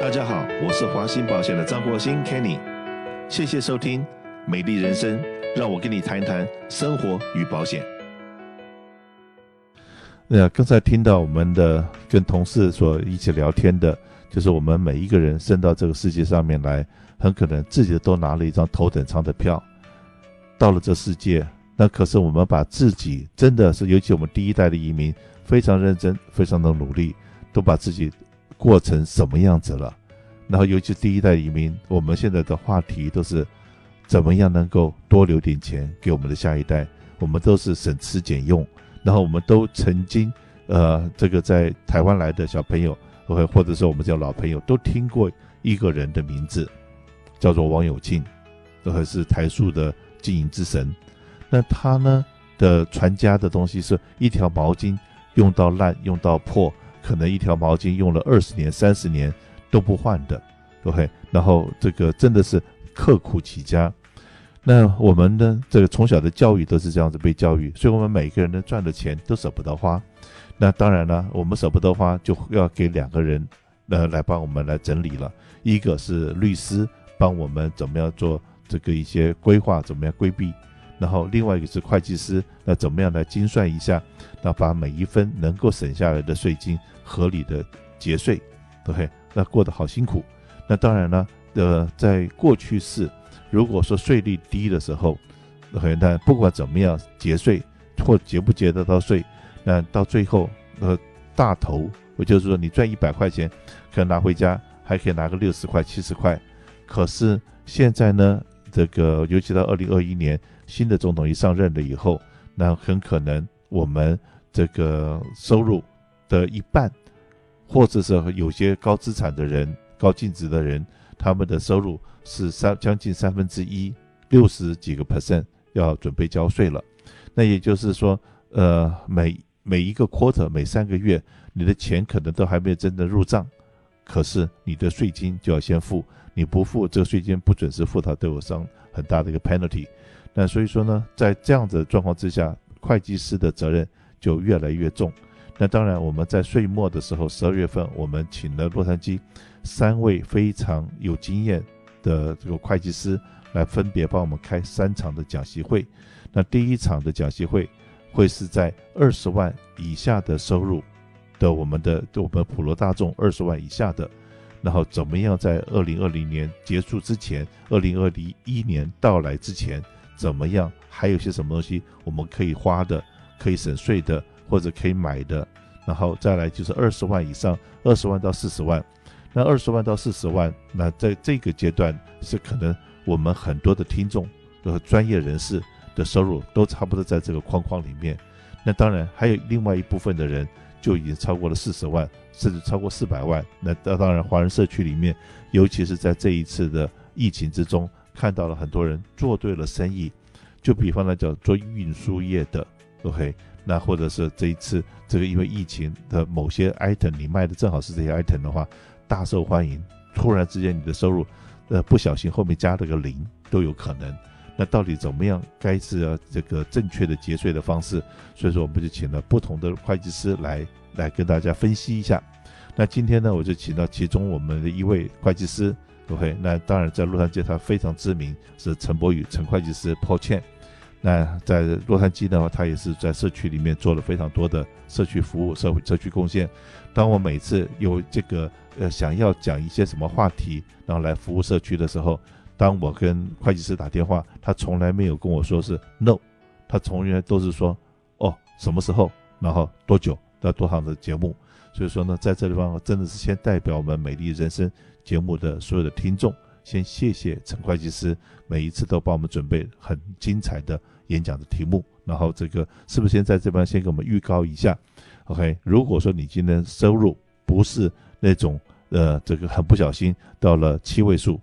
大家好，我是华兴保险的张国兴 Kenny，谢谢收听《美丽人生》，让我跟你谈一谈生活与保险。那刚才听到我们的跟同事所一起聊天的，就是我们每一个人生到这个世界上面来，很可能自己都拿了一张头等舱的票，到了这世界。那可是我们把自己真的是，尤其我们第一代的移民，非常认真，非常的努力，都把自己过成什么样子了？然后尤其第一代移民，我们现在的话题都是怎么样能够多留点钱给我们的下一代？我们都是省吃俭用，然后我们都曾经，呃，这个在台湾来的小朋友，或或者说我们叫老朋友，都听过一个人的名字，叫做王永庆，都还是台塑的经营之神。那他呢的传家的东西是一条毛巾用到烂用到破，可能一条毛巾用了二十年三十年都不换的，OK。然后这个真的是刻苦起家。那我们呢，这个从小的教育都是这样子被教育，所以我们每个人呢赚的钱都舍不得花。那当然了，我们舍不得花，就要给两个人呃来帮我们来整理了。一个是律师，帮我们怎么样做这个一些规划，怎么样规避。然后另外一个是会计师，那怎么样来精算一下，那把每一分能够省下来的税金合理的节税，OK，那过得好辛苦。那当然呢，呃，在过去式，如果说税率低的时候，OK，那不管怎么样节税或节不节得到税，那到最后呃大头，也就是说你赚一百块钱，可能拿回家还可以拿个六十块、七十块。可是现在呢，这个尤其到二零二一年。新的总统一上任了以后，那很可能我们这个收入的一半，或者是有些高资产的人、高净值的人，他们的收入是三将近三分之一，六十几个 percent 要准备交税了。那也就是说，呃，每每一个 quarter 每三个月，你的钱可能都还没有真的入账，可是你的税金就要先付，你不付这个税金不准时付，它都有上很大的一个 penalty。那所以说呢，在这样子的状况之下，会计师的责任就越来越重。那当然，我们在岁末的时候，十二月份，我们请了洛杉矶三位非常有经验的这个会计师来分别帮我们开三场的讲习会。那第一场的讲习会会是在二十万以下的收入的我们的我们普罗大众二十万以下的，然后怎么样在二零二零年结束之前，二零二零一年到来之前。怎么样？还有些什么东西我们可以花的，可以省税的，或者可以买的？然后再来就是二十万以上，二十万到四十万。那二十万到四十万，那在这个阶段是可能我们很多的听众和专业人士的收入都差不多在这个框框里面。那当然还有另外一部分的人就已经超过了四十万，甚至超过四百万。那当然，华人社区里面，尤其是在这一次的疫情之中。看到了很多人做对了生意，就比方来讲做运输业的，OK，那或者是这一次这个因为疫情的某些 item 你卖的正好是这些 item 的话，大受欢迎，突然之间你的收入，呃，不小心后面加了个零都有可能。那到底怎么样该是啊这个正确的节税的方式？所以说我们就请了不同的会计师来来跟大家分析一下。那今天呢，我就请到其中我们的一位会计师。OK，那当然在洛杉矶他非常知名，是陈柏宇陈会计师 Paul Chen。那在洛杉矶的话，他也是在社区里面做了非常多的社区服务、社会社区贡献。当我每次有这个呃想要讲一些什么话题，然后来服务社区的时候，当我跟会计师打电话，他从来没有跟我说是 No，他从来都是说哦什么时候，然后多久，要多长的节目。所以说呢，在这地方真的是先代表我们美丽人生节目的所有的听众，先谢谢陈会计师，每一次都帮我们准备很精彩的演讲的题目。然后这个是不是先在这边先给我们预告一下？OK，如果说你今天收入不是那种呃这个很不小心到了七位数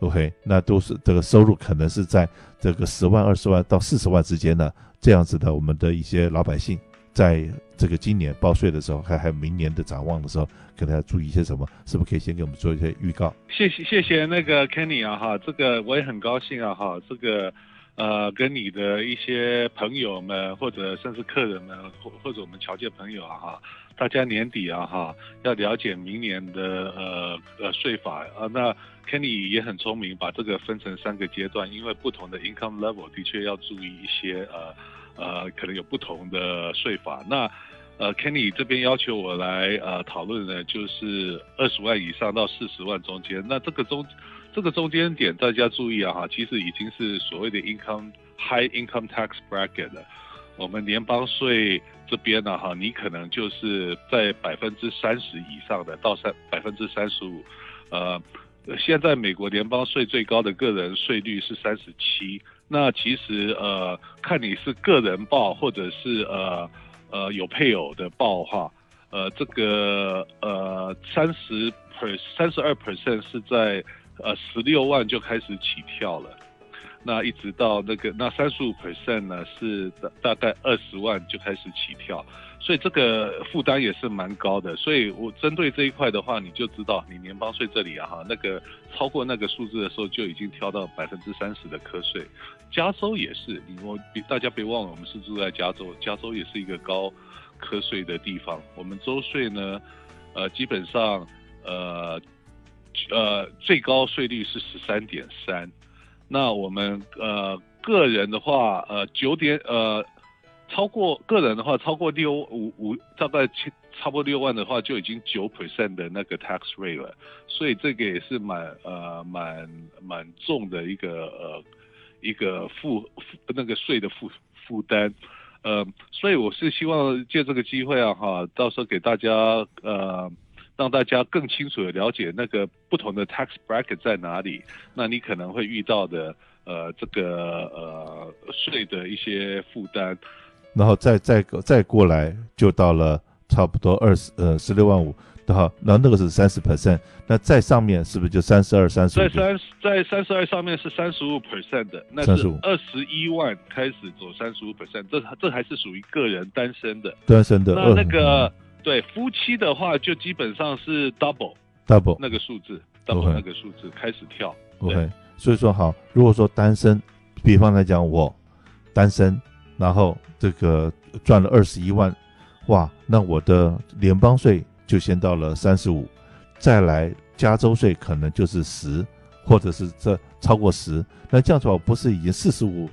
，OK，那都是这个收入可能是在这个十万、二十万到四十万之间的这样子的，我们的一些老百姓。在这个今年报税的时候，还还有明年的展望的时候，可能要注意一些什么？是不是可以先给我们做一些预告？谢谢谢谢那个 Kenny 啊哈，这个我也很高兴啊哈，这个呃，跟你的一些朋友们，或者甚至客人们，或或者我们侨界朋友啊哈，大家年底啊哈，要了解明年的呃呃税法啊。那 Kenny 也很聪明，把这个分成三个阶段，因为不同的 income level 的确要注意一些呃呃，可能有不同的税法。那呃，Kenny 这边要求我来呃讨论的，就是二十万以上到四十万中间，那这个中。这个中间点大家注意啊哈，其实已经是所谓的 income high income tax bracket 了。我们联邦税这边呢哈，你可能就是在百分之三十以上的到三百分之三十五。呃，现在美国联邦税最高的个人税率是三十七。那其实呃，看你是个人报或者是呃呃有配偶的报的话，呃，这个呃三十 per 三十二 percent 是在。呃，十六万就开始起跳了，那一直到那个那三十五 percent 呢，是大大概二十万就开始起跳，所以这个负担也是蛮高的。所以我针对这一块的话，你就知道你联邦税这里啊哈，那个超过那个数字的时候就已经跳到百分之三十的课税。加州也是，你我大家别忘了，我们是住在加州，加州也是一个高课税的地方。我们州税呢，呃，基本上呃。呃，最高税率是十三点三，那我们呃个人的话，呃九点呃超过个人的话，超过六五五大概七差不多六万的话，就已经九 percent 的那个 tax rate 了，所以这个也是蛮呃蛮蛮重的一个呃一个负那个税的负负担，呃，所以我是希望借这个机会啊哈，到时候给大家呃。让大家更清楚的了解那个不同的 tax bracket 在哪里，那你可能会遇到的呃这个呃税的一些负担，然后再再再过来就到了差不多二十呃十六万五，对哈，那那个是三十 percent，那在上面是不是就三十二三十五？在三在三十二上面是三十五 percent 的，那是二十一万开始走三十五 percent，这这还是属于个人单身的，单身的那那个。嗯对夫妻的话，就基本上是 double double 那个数字，double 那个数字开始跳。OK，所以说好，如果说单身，比方来讲我单身，然后这个赚了二十一万，哇，那我的联邦税就先到了三十五，再来加州税可能就是十，或者是这超过十，那这样子话不是已经四十五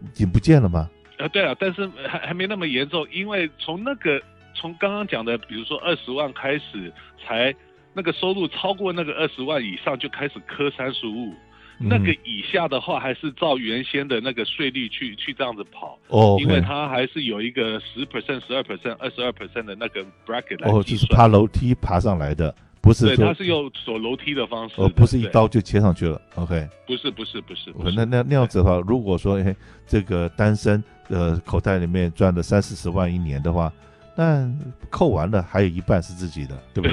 已经不见了吗？呃，对啊，但是还还没那么严重，因为从那个。从刚刚讲的，比如说二十万开始，才那个收入超过那个二十万以上就开始磕三十五，那个以下的话还是照原先的那个税率去去这样子跑。哦，因为它还是有一个十 percent、十二 percent、二十二 percent 的那个 bracket 来。哦，就是爬楼梯爬上来的，不是？对，它是用走楼梯的方式。哦，不是一刀就切上去了。OK。不是不是不是。不是那那那样子的话，如果说哎这个单身呃口袋里面赚了三四十万一年的话。但扣完了，还有一半是自己的，对不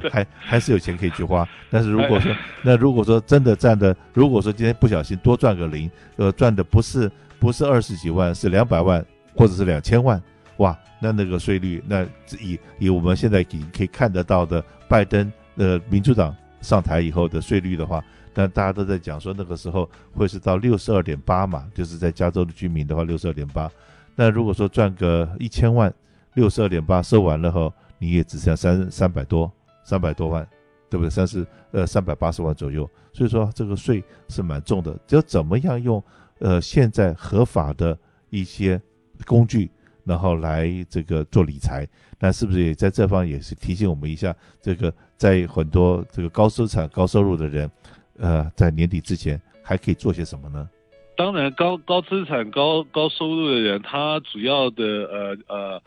对？还还是有钱可以去花。但是如果说，那如果说真的赚的，如果说今天不小心多赚个零，呃，赚的不是不是二十几万，是两百万或者是两千万，哇，那那个税率，那以以我们现在已经可以看得到的拜登呃民主党上台以后的税率的话，那大家都在讲说那个时候会是到六十二点八嘛，就是在加州的居民的话六十二点八。那如果说赚个一千万。六十二点八收完了后，你也只剩下三三百多，三百多万，对不对？三十呃三百八十万左右，所以说这个税是蛮重的。只要怎么样用呃现在合法的一些工具，然后来这个做理财，那是不是也在这方也是提醒我们一下？这个在很多这个高资产、高收入的人，呃，在年底之前还可以做些什么呢？当然，高高资产、高高收入的人，他主要的呃呃。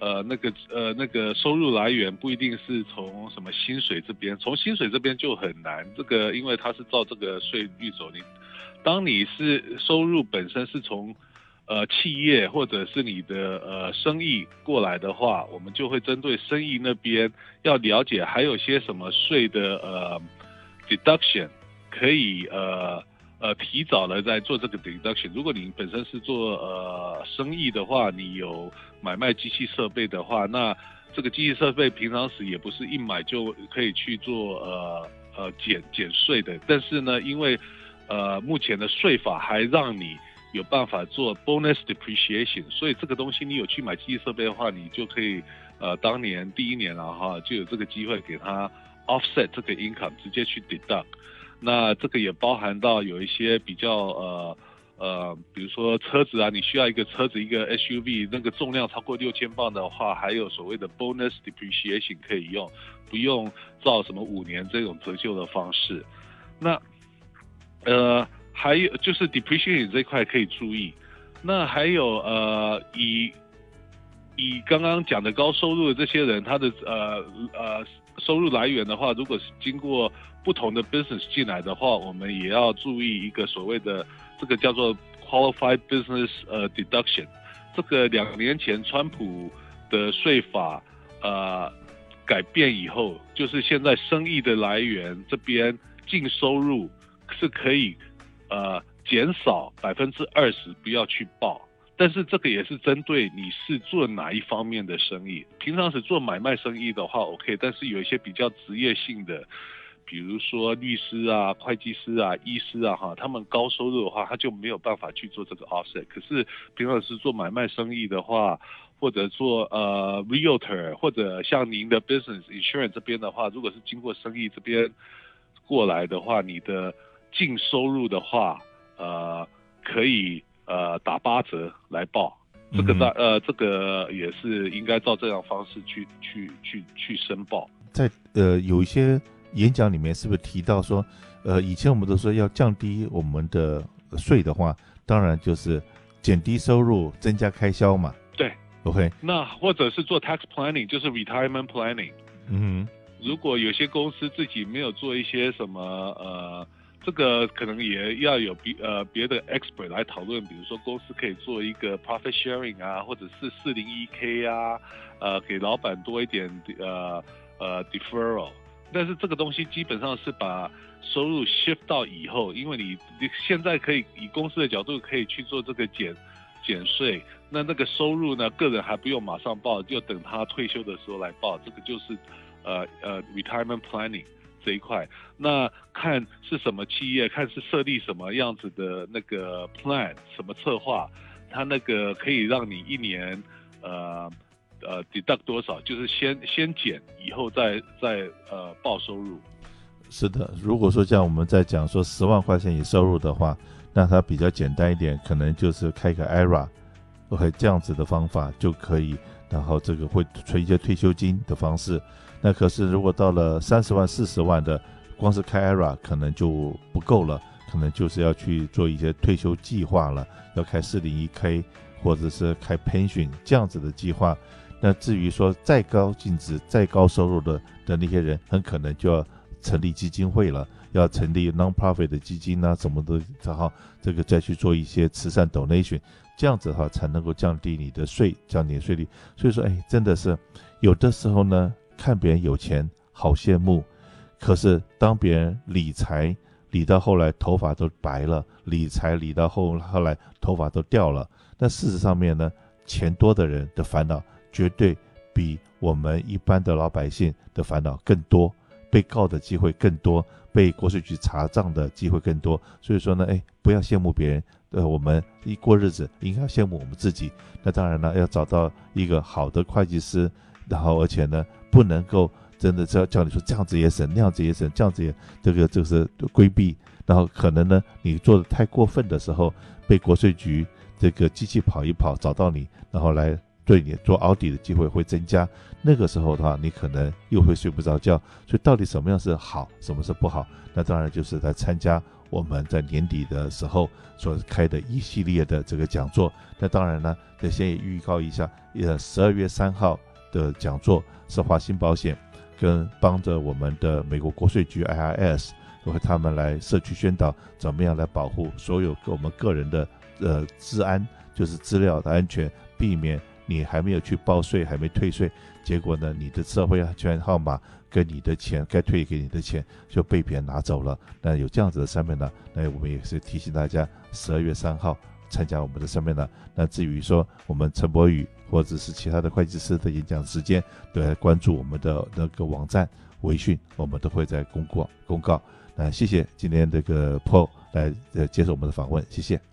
呃，那个呃，那个收入来源不一定是从什么薪水这边，从薪水这边就很难。这个因为它是照这个税率走，你当你是收入本身是从呃企业或者是你的呃生意过来的话，我们就会针对生意那边要了解还有些什么税的呃 deduction 可以呃。呃，提早了在做这个 deduction。如果你本身是做呃生意的话，你有买卖机器设备的话，那这个机器设备平常时也不是一买就可以去做呃呃减减税的。但是呢，因为呃，目前的税法还让你有办法做 bonus depreciation，所以这个东西你有去买机器设备的话，你就可以呃，当年第一年了哈，就有这个机会给他 offset 这个 income，直接去 deduct。那这个也包含到有一些比较呃。呃，比如说车子啊，你需要一个车子，一个 SUV，那个重量超过六千磅的话，还有所谓的 bonus depreciation 可以用，不用照什么五年这种折旧的方式。那呃，还有就是 depreciation 这一块可以注意。那还有呃，以以刚刚讲的高收入的这些人，他的呃呃收入来源的话，如果是经过不同的 business 进来的话，我们也要注意一个所谓的。这个叫做 qualified business 呃 deduction，这个两年前川普的税法呃改变以后，就是现在生意的来源这边净收入是可以呃减少百分之二十，不要去报。但是这个也是针对你是做哪一方面的生意，平常是做买卖生意的话 OK，但是有一些比较职业性的。比如说律师啊、会计师啊、医师啊，哈，他们高收入的话，他就没有办法去做这个 offset。可是平常是做买卖生意的话，或者做呃 realtor，或者像您的 business insurance 这边的话，如果是经过生意这边过来的话，你的净收入的话，呃，可以呃打八折来报。这个呢呃，这个也是应该照这样方式去去去去申报。在呃有一些。演讲里面是不是提到说，呃，以前我们都说要降低我们的税的话，当然就是减低收入，增加开销嘛。对，OK。那或者是做 tax planning，就是 retirement planning。嗯哼，如果有些公司自己没有做一些什么，呃，这个可能也要有别呃别的 expert 来讨论，比如说公司可以做一个 profit sharing 啊，或者是四零一 K 啊，呃，给老板多一点呃呃 deferral。但是这个东西基本上是把收入 shift 到以后，因为你你现在可以以公司的角度可以去做这个减减税，那那个收入呢，个人还不用马上报，就等他退休的时候来报，这个就是呃呃 retirement planning 这一块。那看是什么企业，看是设立什么样子的那个 plan，什么策划，它那个可以让你一年呃。呃，deduct 多少？就是先先减，以后再再呃报收入。是的，如果说像我们在讲说十万块钱以收入的话，那它比较简单一点，可能就是开个 IRA，OK，这样子的方法就可以，然后这个会存一些退休金的方式。那可是如果到了三十万、四十万的，光是开 IRA 可能就不够了，可能就是要去做一些退休计划了，要开四零一 K 或者是开 pension 这样子的计划。那至于说再高净值、再高收入的的那些人，很可能就要成立基金会了，要成立 non-profit 的基金啊，什么的，然后这个再去做一些慈善 donation，这样子的话才能够降低你的税，降低税率。所以说，哎，真的是有的时候呢，看别人有钱好羡慕，可是当别人理财理到后来头发都白了，理财理到后后来头发都掉了，那事实上面呢，钱多的人的烦恼。绝对比我们一般的老百姓的烦恼更多，被告的机会更多，被国税局查账的机会更多。所以说呢，哎，不要羡慕别人，呃，我们一过日子应该羡慕我们自己。那当然了，要找到一个好的会计师，然后而且呢，不能够真的叫叫你说这样子也省，那样子也省，这样子也这个就是规避。然后可能呢，你做的太过分的时候，被国税局这个机器跑一跑找到你，然后来。对你做奥迪的机会会增加，那个时候的话，你可能又会睡不着觉。所以到底什么样是好，什么是不好？那当然就是在参加我们在年底的时候所开的一系列的这个讲座。那当然呢，得先也预告一下，呃，十二月三号的讲座是华新保险跟帮着我们的美国国税局 IRS 和他们来社区宣导，怎么样来保护所有我们个人的呃资安，就是资料的安全，避免。你还没有去报税，还没退税，结果呢，你的社会安全号码跟你的钱该退给你的钱就被别人拿走了。那有这样子的上面呢，那我们也是提醒大家，十二月三号参加我们的上面呢。那至于说我们陈柏宇或者是其他的会计师的演讲时间，都来关注我们的那个网站，微信，我们都会在公告公告。那谢谢今天这个 Paul 来呃接受我们的访问，谢谢。